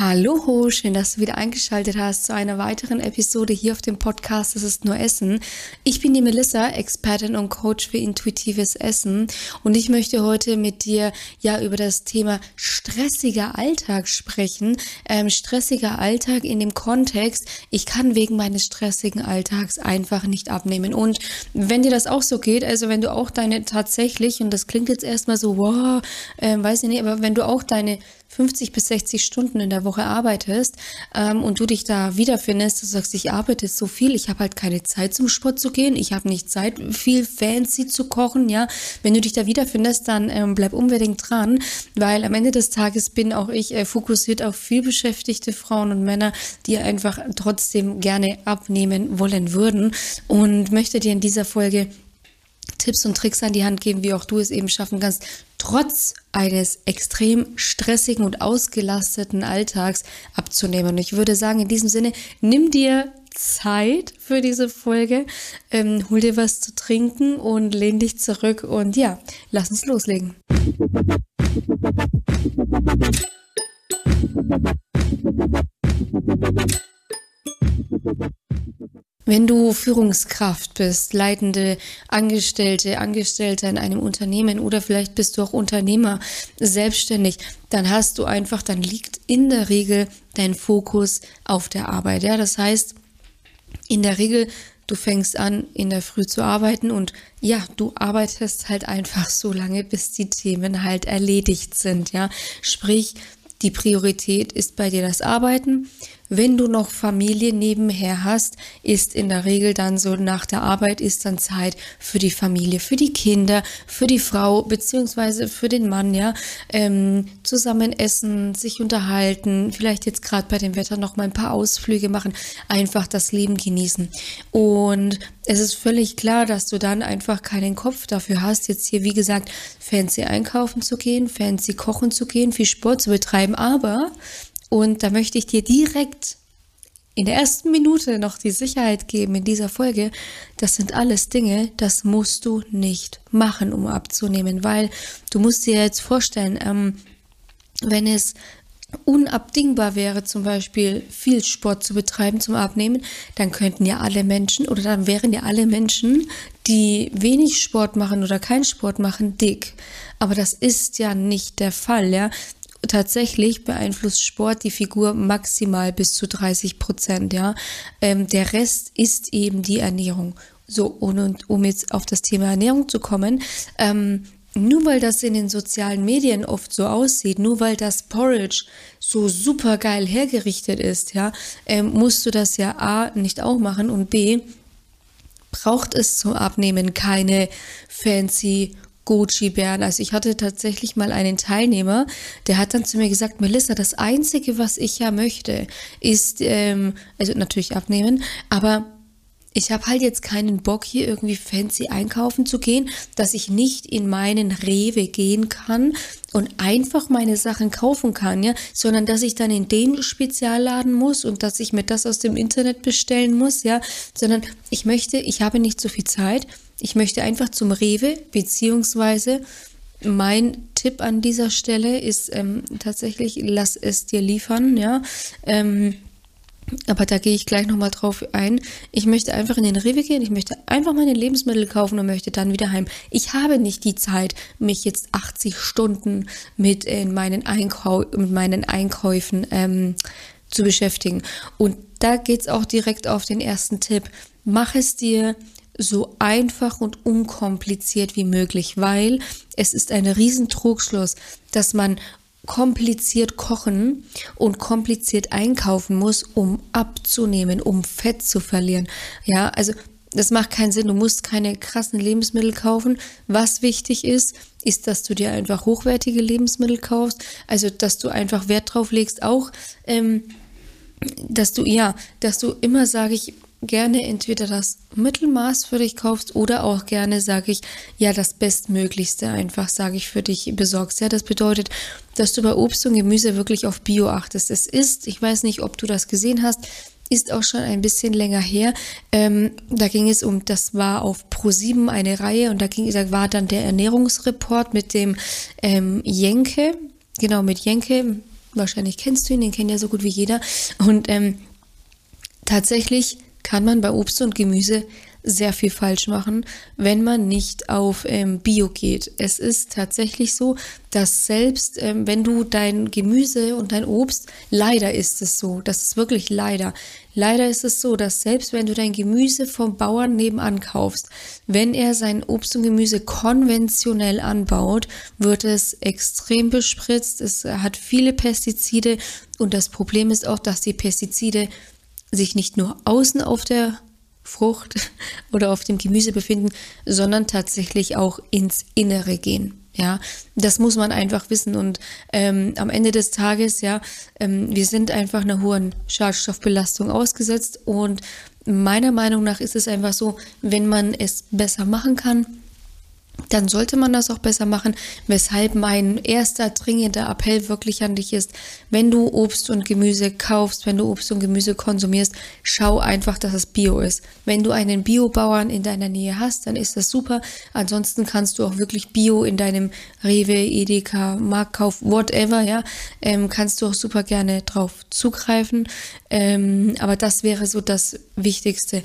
Hallo, schön, dass du wieder eingeschaltet hast zu einer weiteren Episode hier auf dem Podcast Das ist nur Essen. Ich bin die Melissa, Expertin und Coach für intuitives Essen und ich möchte heute mit dir ja über das Thema stressiger Alltag sprechen. Ähm, stressiger Alltag in dem Kontext, ich kann wegen meines stressigen Alltags einfach nicht abnehmen. Und wenn dir das auch so geht, also wenn du auch deine tatsächlich, und das klingt jetzt erstmal so, wow, äh, weiß ich nicht, aber wenn du auch deine 50 bis 60 Stunden in der Woche arbeitest ähm, und du dich da wiederfindest, du sagst, ich arbeite so viel, ich habe halt keine Zeit zum Sport zu gehen, ich habe nicht Zeit, viel fancy zu kochen, ja. Wenn du dich da wiederfindest, dann ähm, bleib unbedingt dran, weil am Ende des Tages bin auch ich äh, fokussiert auf viel beschäftigte Frauen und Männer, die einfach trotzdem gerne abnehmen wollen würden und möchte dir in dieser Folge Tipps und Tricks an die Hand geben, wie auch du es eben schaffen kannst, trotz eines extrem stressigen und ausgelasteten Alltags abzunehmen. Und ich würde sagen, in diesem Sinne, nimm dir Zeit für diese Folge, ähm, hol dir was zu trinken und lehn dich zurück und ja, lass uns loslegen. Wenn du Führungskraft bist, leitende Angestellte, Angestellter in einem Unternehmen oder vielleicht bist du auch Unternehmer, selbstständig, dann hast du einfach, dann liegt in der Regel dein Fokus auf der Arbeit. Ja, das heißt, in der Regel, du fängst an, in der Früh zu arbeiten und ja, du arbeitest halt einfach so lange, bis die Themen halt erledigt sind. Ja, sprich, die Priorität ist bei dir das Arbeiten. Wenn du noch Familie nebenher hast, ist in der Regel dann so, nach der Arbeit ist dann Zeit für die Familie, für die Kinder, für die Frau beziehungsweise für den Mann, ja, ähm, zusammen essen, sich unterhalten, vielleicht jetzt gerade bei dem Wetter noch mal ein paar Ausflüge machen, einfach das Leben genießen. Und es ist völlig klar, dass du dann einfach keinen Kopf dafür hast, jetzt hier, wie gesagt, fancy einkaufen zu gehen, fancy kochen zu gehen, viel Sport zu betreiben, aber und da möchte ich dir direkt in der ersten Minute noch die Sicherheit geben in dieser Folge, das sind alles Dinge, das musst du nicht machen, um abzunehmen, weil du musst dir jetzt vorstellen, ähm, wenn es unabdingbar wäre, zum Beispiel viel Sport zu betreiben zum Abnehmen, dann könnten ja alle Menschen oder dann wären ja alle Menschen, die wenig Sport machen oder keinen Sport machen, dick. Aber das ist ja nicht der Fall, ja tatsächlich beeinflusst Sport die Figur maximal bis zu 30 Prozent, ja. Ähm, der Rest ist eben die Ernährung. So, und, um jetzt auf das Thema Ernährung zu kommen, ähm, nur weil das in den sozialen Medien oft so aussieht, nur weil das Porridge so super geil hergerichtet ist, ja, ähm, musst du das ja A nicht auch machen und B braucht es zum Abnehmen keine fancy Gucci-Bären. Also ich hatte tatsächlich mal einen Teilnehmer, der hat dann zu mir gesagt, Melissa, das Einzige, was ich ja möchte, ist, ähm, also natürlich abnehmen, aber ich habe halt jetzt keinen Bock, hier irgendwie fancy einkaufen zu gehen, dass ich nicht in meinen Rewe gehen kann und einfach meine Sachen kaufen kann, ja, sondern dass ich dann in den Spezialladen muss und dass ich mir das aus dem Internet bestellen muss, ja, sondern ich möchte, ich habe nicht so viel Zeit, ich möchte einfach zum Rewe, beziehungsweise mein Tipp an dieser Stelle ist ähm, tatsächlich, lass es dir liefern, ja. Ähm, aber da gehe ich gleich nochmal drauf ein. Ich möchte einfach in den Rewe gehen, ich möchte einfach meine Lebensmittel kaufen und möchte dann wieder heim. Ich habe nicht die Zeit, mich jetzt 80 Stunden mit, äh, meinen, Einkau mit meinen Einkäufen ähm, zu beschäftigen. Und da geht es auch direkt auf den ersten Tipp. Mach es dir so einfach und unkompliziert wie möglich, weil es ist ein Riesentrugschluss, dass man kompliziert kochen und kompliziert einkaufen muss, um abzunehmen, um Fett zu verlieren. Ja, also das macht keinen Sinn. Du musst keine krassen Lebensmittel kaufen. Was wichtig ist, ist, dass du dir einfach hochwertige Lebensmittel kaufst. Also, dass du einfach Wert drauf legst, auch, ähm, dass du, ja, dass du immer, sage ich, gerne entweder das Mittelmaß für dich kaufst oder auch gerne, sage ich, ja, das Bestmöglichste einfach, sage ich, für dich besorgst. Ja, das bedeutet, dass du bei Obst und Gemüse wirklich auf Bio achtest. Es ist, ich weiß nicht, ob du das gesehen hast, ist auch schon ein bisschen länger her. Ähm, da ging es um, das war auf Pro7 eine Reihe und da ging, da war dann der Ernährungsreport mit dem ähm, Jenke, genau mit Jenke, Wahrscheinlich kennst du ihn, den kennt ja so gut wie jeder. Und ähm, tatsächlich kann man bei Obst und Gemüse sehr viel falsch machen, wenn man nicht auf ähm, Bio geht. Es ist tatsächlich so, dass selbst ähm, wenn du dein Gemüse und dein Obst, leider ist es so, das ist wirklich leider, leider ist es so, dass selbst wenn du dein Gemüse vom Bauern nebenan kaufst, wenn er sein Obst und Gemüse konventionell anbaut, wird es extrem bespritzt, es hat viele Pestizide und das Problem ist auch, dass die Pestizide sich nicht nur außen auf der Frucht oder auf dem Gemüse befinden, sondern tatsächlich auch ins Innere gehen. Ja, das muss man einfach wissen. Und ähm, am Ende des Tages, ja, ähm, wir sind einfach einer hohen Schadstoffbelastung ausgesetzt. Und meiner Meinung nach ist es einfach so, wenn man es besser machen kann, dann sollte man das auch besser machen. Weshalb mein erster dringender Appell wirklich an dich ist, wenn du Obst und Gemüse kaufst, wenn du Obst und Gemüse konsumierst, schau einfach, dass es Bio ist. Wenn du einen Biobauern in deiner Nähe hast, dann ist das super. Ansonsten kannst du auch wirklich Bio in deinem Rewe, Edeka, Marktkauf, whatever, ja, ähm, kannst du auch super gerne drauf zugreifen. Ähm, aber das wäre so das Wichtigste.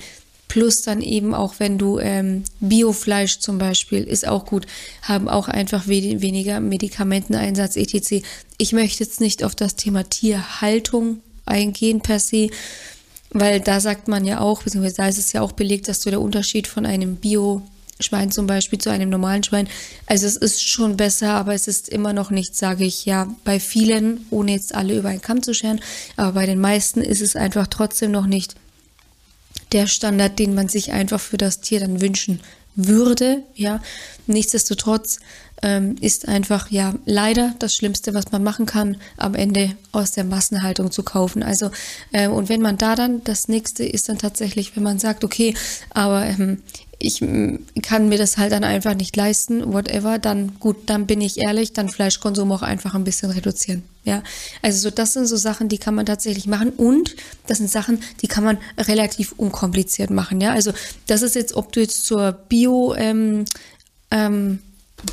Plus dann eben auch, wenn du ähm, Biofleisch zum Beispiel, ist auch gut, haben auch einfach we weniger Medikamenteneinsatz etc. Ich möchte jetzt nicht auf das Thema Tierhaltung eingehen per se, weil da sagt man ja auch, beziehungsweise da ist es ja auch belegt, dass so der Unterschied von einem Bio Schwein zum Beispiel zu einem normalen Schwein. Also es ist schon besser, aber es ist immer noch nicht, sage ich ja, bei vielen, ohne jetzt alle über einen Kamm zu scheren, aber bei den meisten ist es einfach trotzdem noch nicht der Standard, den man sich einfach für das Tier dann wünschen würde. Ja, nichtsdestotrotz ähm, ist einfach ja leider das Schlimmste, was man machen kann, am Ende aus der Massenhaltung zu kaufen. Also äh, und wenn man da dann das nächste ist dann tatsächlich, wenn man sagt, okay, aber ähm, ich kann mir das halt dann einfach nicht leisten, whatever, dann gut, dann bin ich ehrlich, dann Fleischkonsum auch einfach ein bisschen reduzieren. Ja, also so das sind so Sachen, die kann man tatsächlich machen und das sind Sachen, die kann man relativ unkompliziert machen. Ja, also das ist jetzt, ob du jetzt zur Bio ähm, ähm,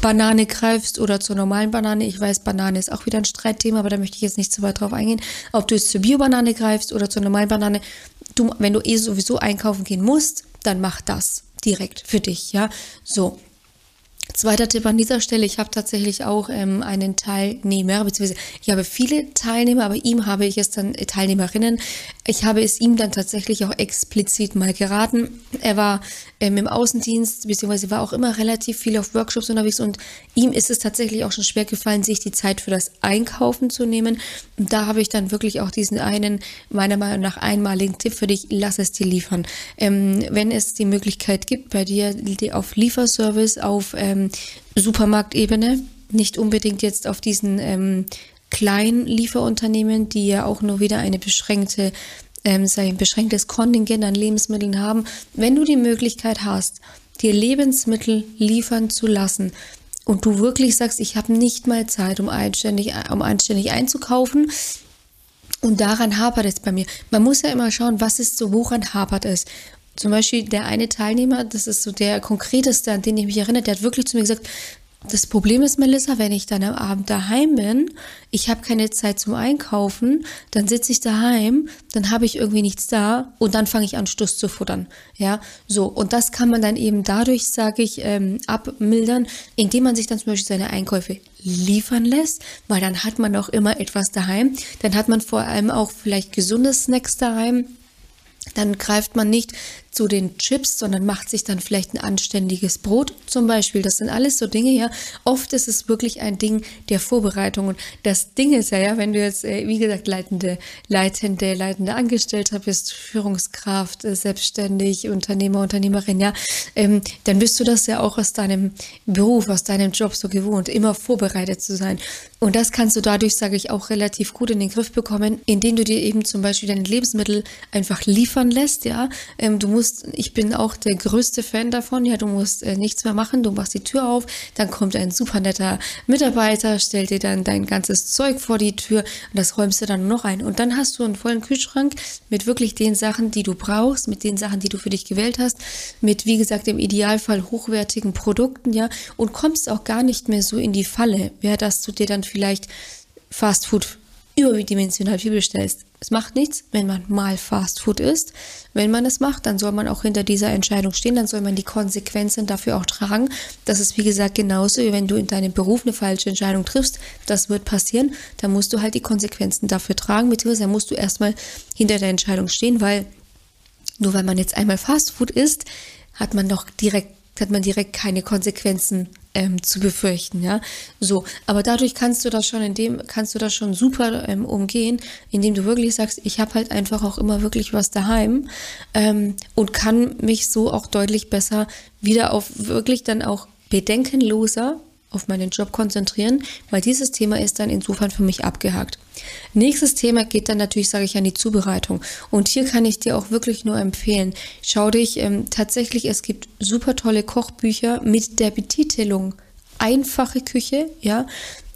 Banane greifst oder zur normalen Banane. Ich weiß, Banane ist auch wieder ein Streitthema, aber da möchte ich jetzt nicht zu weit drauf eingehen. Ob du jetzt zur Bio-Banane greifst oder zur normalen Banane, du, wenn du eh sowieso einkaufen gehen musst, dann mach das direkt für dich, ja. So. Zweiter Tipp an dieser Stelle, ich habe tatsächlich auch ähm, einen Teilnehmer, beziehungsweise ich habe viele Teilnehmer, aber ihm habe ich es dann, äh, Teilnehmerinnen, ich habe es ihm dann tatsächlich auch explizit mal geraten. Er war ähm, im Außendienst, beziehungsweise war auch immer relativ viel auf Workshops unterwegs und ihm ist es tatsächlich auch schon schwer gefallen, sich die Zeit für das Einkaufen zu nehmen. Und da habe ich dann wirklich auch diesen einen, meiner Meinung nach einmaligen Tipp für dich, lass es dir liefern. Ähm, wenn es die Möglichkeit gibt, bei dir auf Lieferservice, auf ähm, Supermarktebene, nicht unbedingt jetzt auf diesen ähm, kleinen Lieferunternehmen, die ja auch nur wieder eine beschränkte, ähm, ein beschränktes Kontingent an Lebensmitteln haben. Wenn du die Möglichkeit hast, dir Lebensmittel liefern zu lassen und du wirklich sagst, ich habe nicht mal Zeit, um anständig, um anständig einzukaufen, und daran hapert es bei mir. Man muss ja immer schauen, was ist so, woran hapert es. Zum Beispiel der eine Teilnehmer, das ist so der konkreteste, an den ich mich erinnere, der hat wirklich zu mir gesagt, das Problem ist, Melissa, wenn ich dann am Abend daheim bin, ich habe keine Zeit zum Einkaufen, dann sitze ich daheim, dann habe ich irgendwie nichts da und dann fange ich an, Stuss zu futtern. Ja, so. Und das kann man dann eben dadurch, sage ich, ähm, abmildern, indem man sich dann zum Beispiel seine Einkäufe liefern lässt, weil dann hat man auch immer etwas daheim. Dann hat man vor allem auch vielleicht gesunde Snacks daheim dann greift man nicht zu den Chips, sondern macht sich dann vielleicht ein anständiges Brot zum Beispiel. Das sind alles so Dinge, ja. Oft ist es wirklich ein Ding der Vorbereitung. Und das Ding ist ja, ja, wenn du jetzt, äh, wie gesagt, leitende, leitende, leitende Angestellter bist, Führungskraft, äh, selbstständig, Unternehmer, Unternehmerin, ja, ähm, dann bist du das ja auch aus deinem Beruf, aus deinem Job so gewohnt, immer vorbereitet zu sein. Und das kannst du dadurch, sage ich, auch relativ gut in den Griff bekommen, indem du dir eben zum Beispiel deine Lebensmittel einfach liefern lässt, ja. Ähm, du musst, ich bin auch der größte Fan davon, ja, du musst äh, nichts mehr machen, du machst die Tür auf, dann kommt ein super netter Mitarbeiter, stellt dir dann dein ganzes Zeug vor die Tür und das räumst du dann noch ein. Und dann hast du einen vollen Kühlschrank mit wirklich den Sachen, die du brauchst, mit den Sachen, die du für dich gewählt hast, mit, wie gesagt, im Idealfall hochwertigen Produkten, ja, und kommst auch gar nicht mehr so in die Falle, ja, dass du dir dann vielleicht Fastfood überdimensional viel bestellst. Es macht nichts, wenn man mal Fast Food isst. Wenn man es macht, dann soll man auch hinter dieser Entscheidung stehen, dann soll man die Konsequenzen dafür auch tragen. Das ist wie gesagt genauso, wie wenn du in deinem Beruf eine falsche Entscheidung triffst. Das wird passieren. Dann musst du halt die Konsequenzen dafür tragen, beziehungsweise musst du erstmal hinter der Entscheidung stehen, weil nur weil man jetzt einmal Fast Food isst, hat man doch direkt hat man direkt keine Konsequenzen ähm, zu befürchten, ja. So, aber dadurch kannst du das schon in dem, kannst du das schon super ähm, umgehen, indem du wirklich sagst, ich habe halt einfach auch immer wirklich was daheim ähm, und kann mich so auch deutlich besser wieder auf wirklich dann auch bedenkenloser auf meinen Job konzentrieren, weil dieses Thema ist dann insofern für mich abgehakt. Nächstes Thema geht dann natürlich, sage ich, an die Zubereitung. Und hier kann ich dir auch wirklich nur empfehlen, schau dich ähm, tatsächlich, es gibt super tolle Kochbücher mit der Betitelung einfache Küche, ja,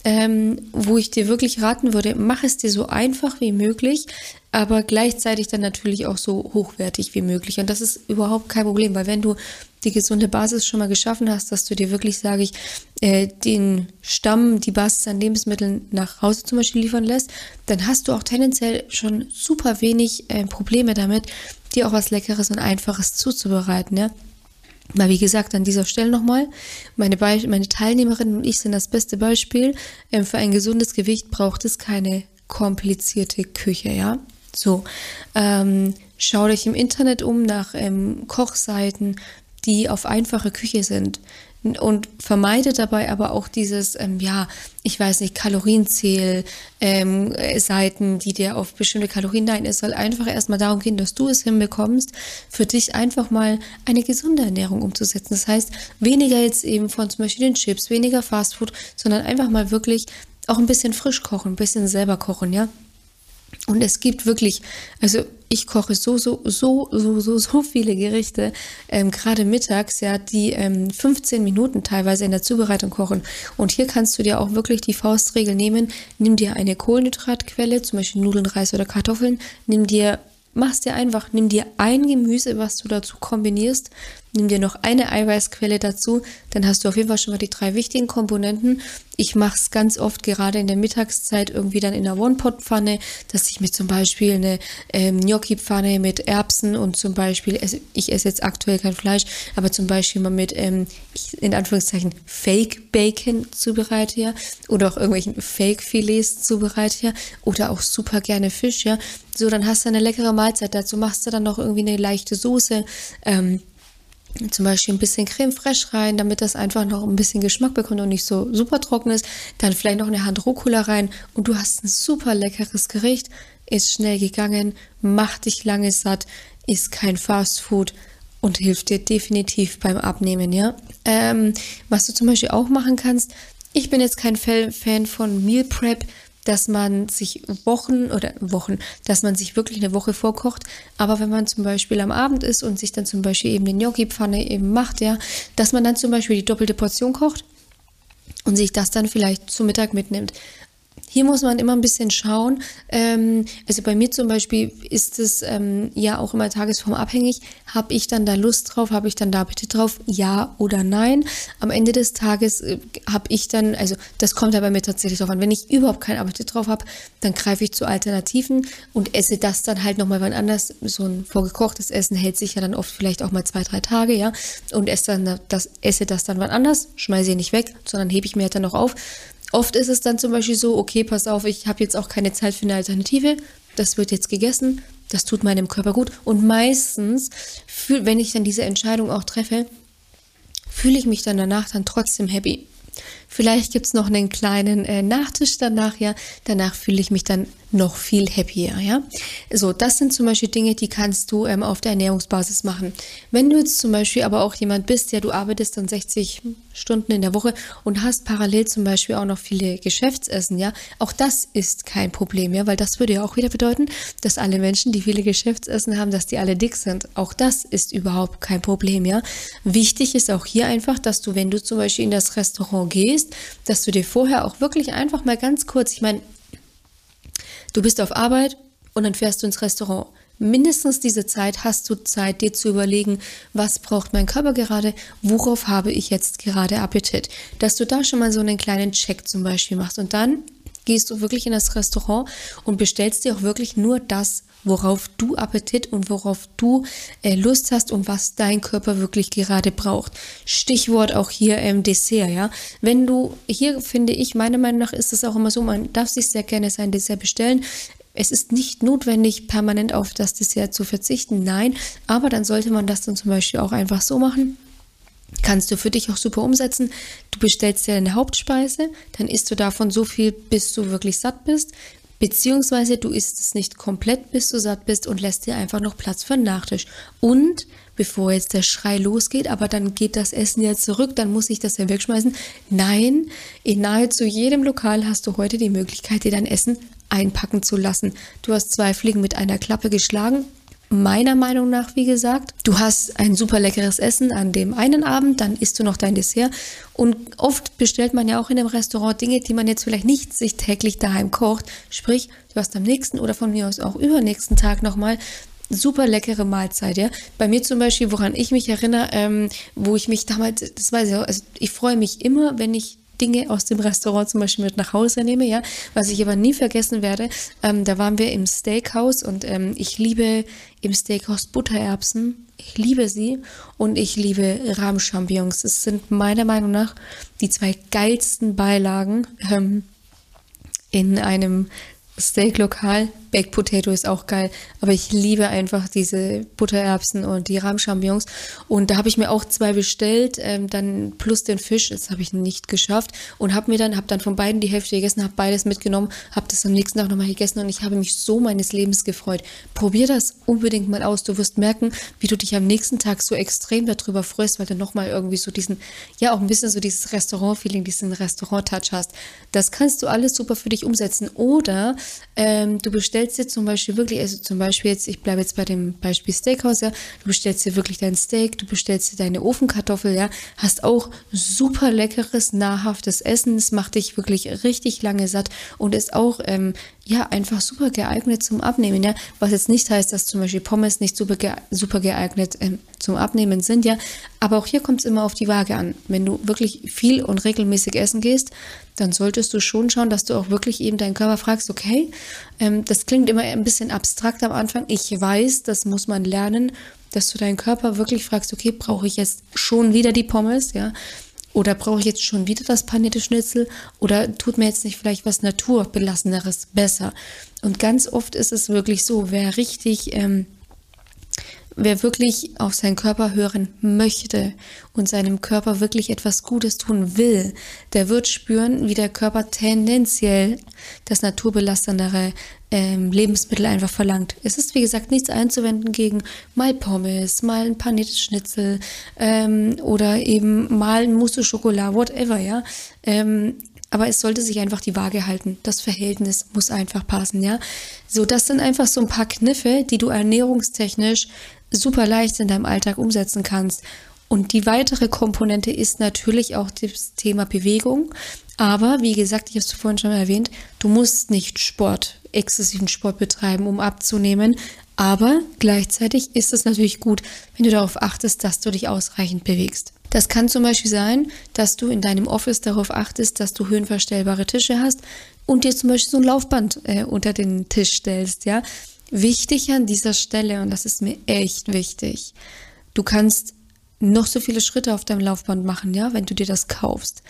ähm, wo ich dir wirklich raten würde, mach es dir so einfach wie möglich, aber gleichzeitig dann natürlich auch so hochwertig wie möglich. Und das ist überhaupt kein Problem, weil wenn du die gesunde Basis schon mal geschaffen hast, dass du dir wirklich, sage ich, äh, den Stamm, die Basis an Lebensmitteln nach Hause zum Beispiel liefern lässt, dann hast du auch tendenziell schon super wenig äh, Probleme damit, dir auch was Leckeres und Einfaches zuzubereiten, ja. Weil wie gesagt, an dieser Stelle nochmal, meine, meine Teilnehmerinnen und ich sind das beste Beispiel. Ähm, für ein gesundes Gewicht braucht es keine komplizierte Küche, ja. So, ähm, schau dich im Internet um nach ähm, Kochseiten, die auf einfache Küche sind und vermeide dabei aber auch dieses, ähm, ja, ich weiß nicht, Kalorienzähl, ähm, Seiten, die dir auf bestimmte Kalorien nein, es soll einfach erstmal darum gehen, dass du es hinbekommst, für dich einfach mal eine gesunde Ernährung umzusetzen. Das heißt, weniger jetzt eben von zum Beispiel den Chips, weniger Fastfood, sondern einfach mal wirklich auch ein bisschen frisch kochen, ein bisschen selber kochen, ja. Und es gibt wirklich, also ich koche so, so, so, so, so, so viele Gerichte, ähm, gerade mittags, ja, die ähm, 15 Minuten teilweise in der Zubereitung kochen. Und hier kannst du dir auch wirklich die Faustregel nehmen. Nimm dir eine Kohlenhydratquelle, zum Beispiel Nudeln, Reis oder Kartoffeln. Nimm dir mach's dir einfach, nimm dir ein Gemüse, was du dazu kombinierst, nimm dir noch eine Eiweißquelle dazu, dann hast du auf jeden Fall schon mal die drei wichtigen Komponenten. Ich mache es ganz oft gerade in der Mittagszeit irgendwie dann in der One-Pot-Pfanne, dass ich mir zum Beispiel eine ähm, Gnocchi-Pfanne mit Erbsen und zum Beispiel, ich esse jetzt aktuell kein Fleisch, aber zum Beispiel mal mit, ähm, in Anführungszeichen, Fake-Bacon zubereite, ja, oder auch irgendwelchen Fake-Filets zubereite, ja, oder auch super gerne Fisch, ja. So, dann hast du eine leckere Mahlzeit. Dazu machst du dann noch irgendwie eine leichte Soße. Ähm, zum Beispiel ein bisschen Creme fraiche rein, damit das einfach noch ein bisschen Geschmack bekommt und nicht so super trocken ist. Dann vielleicht noch eine Hand Rucola rein und du hast ein super leckeres Gericht. Ist schnell gegangen, macht dich lange satt, ist kein Fast Food und hilft dir definitiv beim Abnehmen, ja. Ähm, was du zum Beispiel auch machen kannst, ich bin jetzt kein Fan von Meal Prep, dass man sich Wochen oder Wochen, dass man sich wirklich eine Woche vorkocht. Aber wenn man zum Beispiel am Abend ist und sich dann zum Beispiel eben eine Gnocchi-Pfanne eben macht, ja, dass man dann zum Beispiel die doppelte Portion kocht und sich das dann vielleicht zu Mittag mitnimmt. Hier muss man immer ein bisschen schauen. Ähm, also bei mir zum Beispiel ist es ähm, ja auch immer tagesformabhängig. Habe ich dann da Lust drauf? Habe ich dann da Appetit drauf? Ja oder nein? Am Ende des Tages äh, habe ich dann, also das kommt ja bei mir tatsächlich drauf an. Wenn ich überhaupt keinen Appetit drauf habe, dann greife ich zu Alternativen und esse das dann halt nochmal wann anders. So ein vorgekochtes Essen hält sich ja dann oft vielleicht auch mal zwei, drei Tage, ja. Und esse dann das, esse das dann wann anders, schmeiße ich nicht weg, sondern hebe ich mir halt dann noch auf. Oft ist es dann zum Beispiel so, okay, pass auf, ich habe jetzt auch keine Zeit für eine Alternative, das wird jetzt gegessen, das tut meinem Körper gut. Und meistens, wenn ich dann diese Entscheidung auch treffe, fühle ich mich dann danach dann trotzdem happy. Vielleicht gibt es noch einen kleinen äh, Nachtisch danach, ja. Danach fühle ich mich dann noch viel happier, ja. So, das sind zum Beispiel Dinge, die kannst du ähm, auf der Ernährungsbasis machen. Wenn du jetzt zum Beispiel aber auch jemand bist, ja, du arbeitest dann 60 Stunden in der Woche und hast parallel zum Beispiel auch noch viele Geschäftsessen, ja, auch das ist kein Problem, ja, weil das würde ja auch wieder bedeuten, dass alle Menschen, die viele Geschäftsessen haben, dass die alle dick sind. Auch das ist überhaupt kein Problem, ja. Wichtig ist auch hier einfach, dass du, wenn du zum Beispiel in das Restaurant gehst, dass du dir vorher auch wirklich einfach mal ganz kurz, ich meine, Du bist auf Arbeit und dann fährst du ins Restaurant. Mindestens diese Zeit hast du Zeit, dir zu überlegen, was braucht mein Körper gerade, worauf habe ich jetzt gerade Appetit. Dass du da schon mal so einen kleinen Check zum Beispiel machst und dann gehst du wirklich in das Restaurant und bestellst dir auch wirklich nur das, worauf du Appetit und worauf du äh, Lust hast und was dein Körper wirklich gerade braucht. Stichwort auch hier ähm, Dessert, ja. Wenn du, hier finde ich, meiner Meinung nach ist es auch immer so, man darf sich sehr gerne sein Dessert bestellen. Es ist nicht notwendig, permanent auf das Dessert zu verzichten, nein, aber dann sollte man das dann zum Beispiel auch einfach so machen, kannst du für dich auch super umsetzen. Du bestellst dir eine Hauptspeise, dann isst du davon so viel, bis du wirklich satt bist. Beziehungsweise du isst es nicht komplett, bis du satt bist und lässt dir einfach noch Platz für einen Nachtisch. Und bevor jetzt der Schrei losgeht, aber dann geht das Essen ja zurück, dann muss ich das ja wegschmeißen. Nein, in nahezu jedem Lokal hast du heute die Möglichkeit, dir dein Essen einpacken zu lassen. Du hast zwei Fliegen mit einer Klappe geschlagen meiner Meinung nach, wie gesagt. Du hast ein super leckeres Essen an dem einen Abend, dann isst du noch dein Dessert. Und oft bestellt man ja auch in einem Restaurant Dinge, die man jetzt vielleicht nicht sich täglich daheim kocht. Sprich, du hast am nächsten oder von mir aus auch übernächsten Tag nochmal super leckere Mahlzeit, ja. Bei mir zum Beispiel, woran ich mich erinnere, ähm, wo ich mich damals, das weiß ich auch, also ich freue mich immer, wenn ich Dinge aus dem Restaurant zum Beispiel mit nach Hause nehme, ja. Was ich aber nie vergessen werde, ähm, da waren wir im Steakhouse und ähm, ich liebe im Steakhouse Buttererbsen. Ich liebe sie und ich liebe Rahmchampignons. Es sind meiner Meinung nach die zwei geilsten Beilagen ähm, in einem Steaklokal Baked Potato ist auch geil, aber ich liebe einfach diese Buttererbsen und die Rahmchampignons. Und da habe ich mir auch zwei bestellt, ähm, dann plus den Fisch, das habe ich nicht geschafft und habe mir dann, habe dann von beiden die Hälfte gegessen, habe beides mitgenommen, habe das am nächsten Tag nochmal gegessen und ich habe mich so meines Lebens gefreut. Probier das unbedingt mal aus. Du wirst merken, wie du dich am nächsten Tag so extrem darüber freust, weil du nochmal irgendwie so diesen, ja auch ein bisschen so dieses Restaurant-Feeling, diesen Restaurant-Touch hast. Das kannst du alles super für dich umsetzen. Oder ähm, du bestellst bestellst dir zum Beispiel wirklich, also zum Beispiel jetzt, ich bleibe jetzt bei dem Beispiel Steakhouse, ja, du bestellst dir wirklich dein Steak, du bestellst dir deine Ofenkartoffel, ja, hast auch super leckeres, nahrhaftes Essen, es macht dich wirklich richtig lange satt und ist auch, ähm, ja, einfach super geeignet zum Abnehmen, ja, was jetzt nicht heißt, dass zum Beispiel Pommes nicht super, ge super geeignet ähm, zum Abnehmen sind, ja, aber auch hier kommt es immer auf die Waage an. Wenn du wirklich viel und regelmäßig essen gehst, dann solltest du schon schauen, dass du auch wirklich eben deinen Körper fragst, okay, ähm, das klingt immer ein bisschen abstrakt am Anfang. Ich weiß, das muss man lernen, dass du deinen Körper wirklich fragst, okay, brauche ich jetzt schon wieder die Pommes, ja? Oder brauche ich jetzt schon wieder das panierte Schnitzel? Oder tut mir jetzt nicht vielleicht was Naturbelasseneres besser? Und ganz oft ist es wirklich so, wer richtig ähm, Wer wirklich auf seinen Körper hören möchte und seinem Körper wirklich etwas Gutes tun will, der wird spüren, wie der Körper tendenziell das naturbelassenere ähm, Lebensmittel einfach verlangt. Es ist, wie gesagt, nichts einzuwenden gegen mal Pommes, mal ein paniertes Schnitzel ähm, oder eben mal ein Mousse Schokolade, whatever, ja. Ähm, aber es sollte sich einfach die Waage halten. Das Verhältnis muss einfach passen, ja. So, das sind einfach so ein paar Kniffe, die du ernährungstechnisch super leicht in deinem Alltag umsetzen kannst. Und die weitere Komponente ist natürlich auch das Thema Bewegung. Aber wie gesagt, ich habe es vorhin schon erwähnt, du musst nicht Sport, exzessiven Sport betreiben, um abzunehmen. Aber gleichzeitig ist es natürlich gut, wenn du darauf achtest, dass du dich ausreichend bewegst. Das kann zum Beispiel sein, dass du in deinem Office darauf achtest, dass du höhenverstellbare Tische hast und dir zum Beispiel so ein Laufband äh, unter den Tisch stellst, ja. Wichtig an dieser Stelle, und das ist mir echt wichtig, du kannst noch so viele Schritte auf deinem Laufband machen, ja, wenn du dir das kaufst.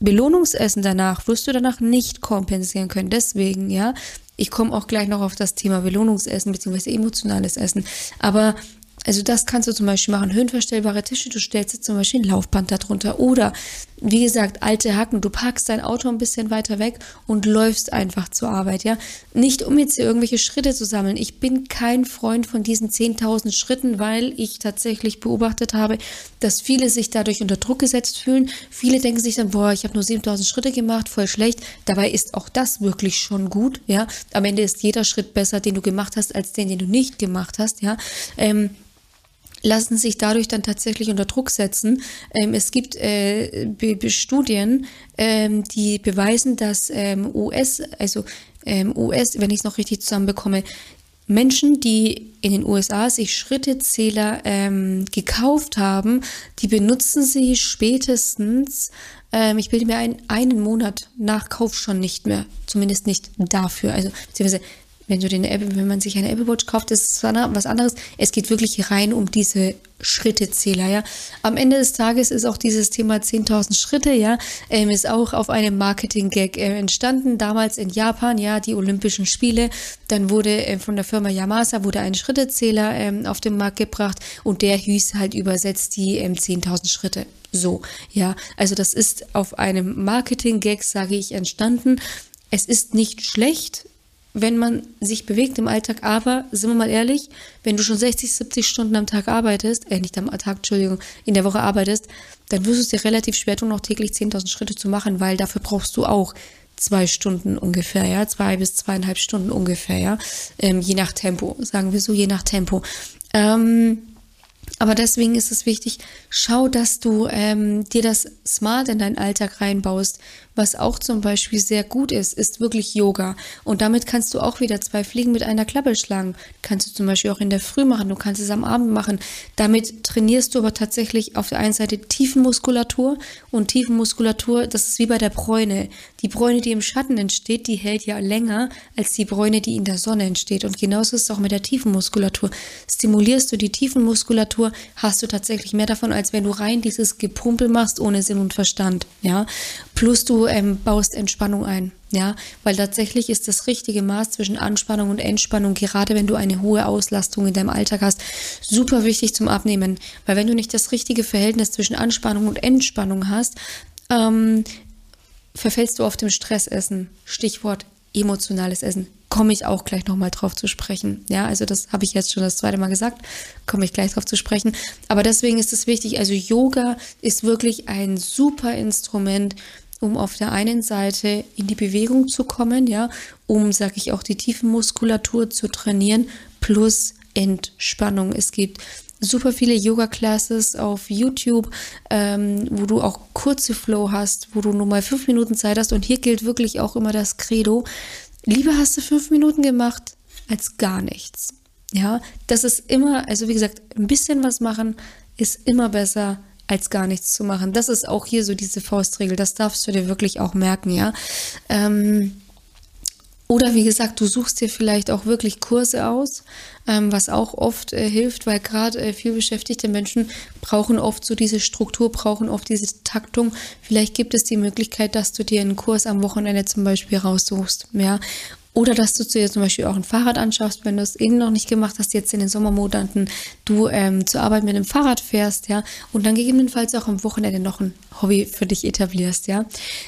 Belohnungsessen danach wirst du danach nicht kompensieren können. Deswegen, ja, ich komme auch gleich noch auf das Thema Belohnungsessen bzw. emotionales Essen. Aber also das kannst du zum Beispiel machen. Höhenverstellbare Tische, du stellst jetzt zum Beispiel ein Laufband darunter. Oder, wie gesagt, alte Hacken. Du parkst dein Auto ein bisschen weiter weg und läufst einfach zur Arbeit, ja. Nicht um jetzt hier irgendwelche Schritte zu sammeln. Ich bin kein Freund von diesen 10.000 Schritten, weil ich tatsächlich beobachtet habe, dass viele sich dadurch unter Druck gesetzt fühlen. Viele denken sich dann, boah, ich habe nur 7.000 Schritte gemacht, voll schlecht. Dabei ist auch das wirklich schon gut, ja. Am Ende ist jeder Schritt besser, den du gemacht hast, als den, den du nicht gemacht hast, ja. Ähm, lassen sich dadurch dann tatsächlich unter Druck setzen. Ähm, es gibt äh, Be Be Studien, ähm, die beweisen, dass ähm, US, also ähm, US, wenn ich es noch richtig zusammenbekomme, Menschen, die in den USA sich Schrittezähler ähm, gekauft haben, die benutzen sie spätestens Ähm, ich bilde mir ein, einen Monat nach Kauf schon nicht mehr. Zumindest nicht dafür. Also, beziehungsweise wenn du den Apple, wenn man sich eine Apple Watch kauft, ist es was anderes. Es geht wirklich rein um diese Schrittezähler, ja. Am Ende des Tages ist auch dieses Thema 10.000 Schritte, ja, ähm, ist auch auf einem Marketing-Gag äh, entstanden, damals in Japan, ja, die Olympischen Spiele. Dann wurde äh, von der Firma Yamasa wurde ein Schrittezähler ähm, auf den Markt gebracht und der hieß halt übersetzt die ähm, 10.000 Schritte. So, ja, also das ist auf einem Marketing-Gag, sage ich, entstanden. Es ist nicht schlecht, wenn man sich bewegt im Alltag, aber sind wir mal ehrlich, wenn du schon 60, 70 Stunden am Tag arbeitest, äh, nicht am Tag, Entschuldigung, in der Woche arbeitest, dann wirst du es dir relativ schwer tun, noch täglich 10.000 Schritte zu machen, weil dafür brauchst du auch zwei Stunden ungefähr, ja, zwei bis zweieinhalb Stunden ungefähr, ja, ähm, je nach Tempo, sagen wir so, je nach Tempo. Ähm, aber deswegen ist es wichtig, schau, dass du ähm, dir das smart in deinen Alltag reinbaust. Was auch zum Beispiel sehr gut ist, ist wirklich Yoga. Und damit kannst du auch wieder zwei Fliegen mit einer Klappe schlagen. Kannst du zum Beispiel auch in der Früh machen, du kannst es am Abend machen. Damit trainierst du aber tatsächlich auf der einen Seite Tiefenmuskulatur und Tiefenmuskulatur, das ist wie bei der Bräune. Die Bräune, die im Schatten entsteht, die hält ja länger als die Bräune, die in der Sonne entsteht. Und genauso ist es auch mit der Tiefenmuskulatur. Stimulierst du die Tiefenmuskulatur, hast du tatsächlich mehr davon, als wenn du rein dieses Gepumpel machst ohne Sinn und Verstand. Ja, plus du ähm, baust Entspannung ein. Ja, weil tatsächlich ist das richtige Maß zwischen Anspannung und Entspannung, gerade wenn du eine hohe Auslastung in deinem Alltag hast, super wichtig zum Abnehmen. Weil wenn du nicht das richtige Verhältnis zwischen Anspannung und Entspannung hast, ähm, verfällst du auf dem Stressessen. Stichwort emotionales Essen. Komme ich auch gleich nochmal drauf zu sprechen. Ja, also das habe ich jetzt schon das zweite Mal gesagt, komme ich gleich drauf zu sprechen. Aber deswegen ist es wichtig, also Yoga ist wirklich ein super Instrument, um auf der einen Seite in die Bewegung zu kommen, ja, um, sage ich, auch die Tiefenmuskulatur zu trainieren, plus Entspannung. Es gibt super viele Yoga-Classes auf YouTube, ähm, wo du auch kurze Flow hast, wo du nur mal fünf Minuten Zeit hast. Und hier gilt wirklich auch immer das Credo. Lieber hast du fünf Minuten gemacht als gar nichts. Ja, das ist immer, also wie gesagt, ein bisschen was machen ist immer besser als gar nichts zu machen. Das ist auch hier so diese Faustregel. Das darfst du dir wirklich auch merken, ja. Ähm, oder wie gesagt, du suchst dir vielleicht auch wirklich Kurse aus, ähm, was auch oft äh, hilft, weil gerade äh, viel beschäftigte Menschen brauchen oft so diese Struktur, brauchen oft diese Taktung. Vielleicht gibt es die Möglichkeit, dass du dir einen Kurs am Wochenende zum Beispiel raussuchst, ja. Oder dass du dir zum Beispiel auch ein Fahrrad anschaffst, wenn du es eben noch nicht gemacht hast, jetzt in den Sommermonaten, du ähm, zur Arbeit mit dem Fahrrad fährst, ja, und dann gegebenenfalls auch am Wochenende noch ein Hobby für dich etablierst, ja.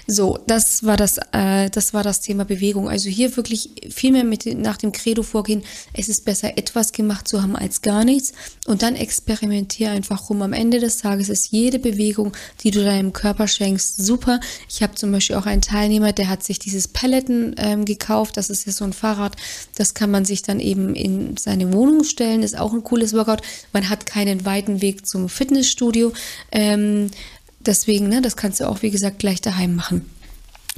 So, das war das, äh, das war das Thema Bewegung. Also hier wirklich viel mehr mit nach dem Credo vorgehen. Es ist besser, etwas gemacht zu haben als gar nichts. Und dann experimentier einfach rum. Am Ende des Tages ist jede Bewegung, die du deinem Körper schenkst, super. Ich habe zum Beispiel auch einen Teilnehmer, der hat sich dieses Paletten ähm, gekauft. Das ist ja so ein Fahrrad, das kann man sich dann eben in seine Wohnung stellen, ist auch ein cooles Workout. Man hat keinen weiten Weg zum Fitnessstudio. Ähm, deswegen, ne, das kannst du auch, wie gesagt, gleich daheim machen.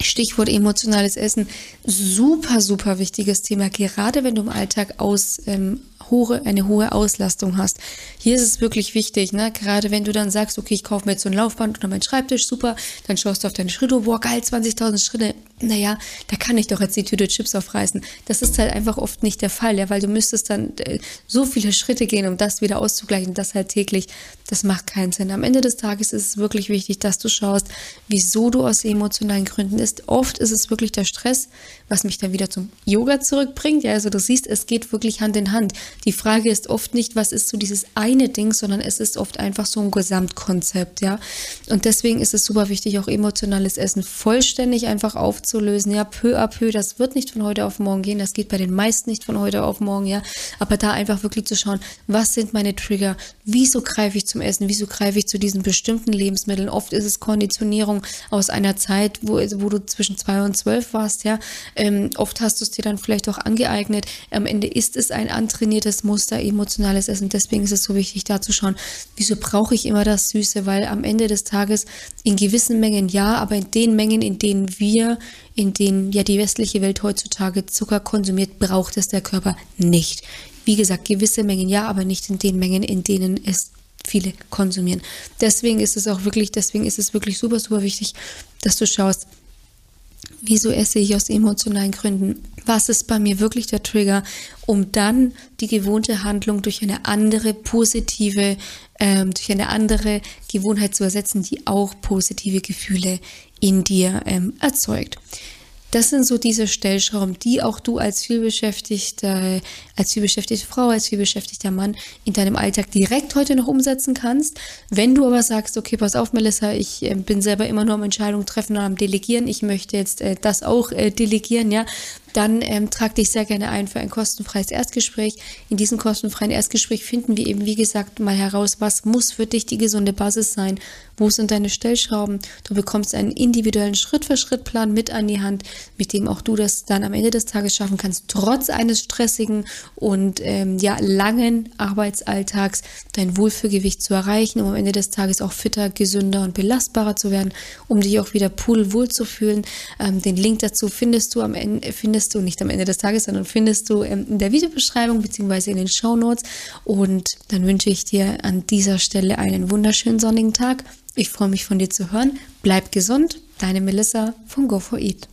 Stichwort emotionales Essen, super, super wichtiges Thema, gerade wenn du im Alltag aus ähm, hohe, eine hohe Auslastung hast. Hier ist es wirklich wichtig, ne? gerade wenn du dann sagst, okay, ich kaufe mir jetzt so ein Laufband oder meinen Schreibtisch, super, dann schaust du auf deine Schritte, boah, geil, 20.000 Schritte, naja, da kann ich doch jetzt die Tüte Chips aufreißen. Das ist halt einfach oft nicht der Fall, ja, weil du müsstest dann äh, so viele Schritte gehen, um das wieder auszugleichen, das halt täglich, das macht keinen Sinn. Am Ende des Tages ist es wirklich wichtig, dass du schaust, wieso du aus emotionalen Gründen ist. Oft ist es wirklich der Stress, was mich dann wieder zum Yoga zurückbringt. Ja, also du siehst, es geht wirklich Hand in Hand. Die Frage ist oft nicht, was ist so dieses eine Ding, sondern es ist oft einfach so ein Gesamtkonzept, ja. Und deswegen ist es super wichtig, auch emotionales Essen vollständig einfach aufzulösen, ja, peu à peu. Das wird nicht von heute auf morgen gehen. Das geht bei den meisten nicht von heute auf morgen, ja. Aber da einfach wirklich zu schauen, was sind meine Trigger? Wieso greife ich zum Essen? Wieso greife ich zu diesen bestimmten Lebensmitteln? Oft ist es Konditionierung aus einer Zeit, wo, wo du zwischen zwei und zwölf warst, ja. Ähm, oft hast du es dir dann vielleicht auch angeeignet. Am Ende ist es ein antrainiertes das Muster emotionales Essen. Deswegen ist es so wichtig, da zu schauen, wieso brauche ich immer das Süße, weil am Ende des Tages in gewissen Mengen ja, aber in den Mengen, in denen wir, in denen ja die westliche Welt heutzutage Zucker konsumiert, braucht es der Körper nicht. Wie gesagt, gewisse Mengen ja, aber nicht in den Mengen, in denen es viele konsumieren. Deswegen ist es auch wirklich, deswegen ist es wirklich super, super wichtig, dass du schaust, wieso esse ich aus emotionalen Gründen? Was ist bei mir wirklich der Trigger, um dann die gewohnte Handlung durch eine andere positive, ähm, durch eine andere Gewohnheit zu ersetzen, die auch positive Gefühle in dir ähm, erzeugt. Das sind so diese Stellschrauben, die auch du als vielbeschäftigte, als vielbeschäftigte Frau, als vielbeschäftigter Mann in deinem Alltag direkt heute noch umsetzen kannst. Wenn du aber sagst, okay, pass auf, Melissa, ich äh, bin selber immer nur am Entscheidungen treffen und am Delegieren, ich möchte jetzt äh, das auch äh, delegieren, ja, dann ähm, trag dich sehr gerne ein für ein kostenfreies Erstgespräch. In diesem kostenfreien Erstgespräch finden wir eben, wie gesagt, mal heraus, was muss für dich die gesunde Basis sein, wo sind deine Stellschrauben. Du bekommst einen individuellen Schritt-für-Schritt-Plan mit an die Hand, mit dem auch du das dann am Ende des Tages schaffen kannst, trotz eines stressigen und ähm, ja langen Arbeitsalltags dein Wohlfühlgewicht zu erreichen, um am Ende des Tages auch fitter, gesünder und belastbarer zu werden, um dich auch wieder pudelwohl zu fühlen. Ähm, den Link dazu findest du am Ende, findest findest du nicht am Ende des Tages, sondern findest du ähm, in der Videobeschreibung bzw. in den Show Notes. Und dann wünsche ich dir an dieser Stelle einen wunderschönen sonnigen Tag. Ich freue mich von dir zu hören. Bleib gesund, deine Melissa von Go4Eat.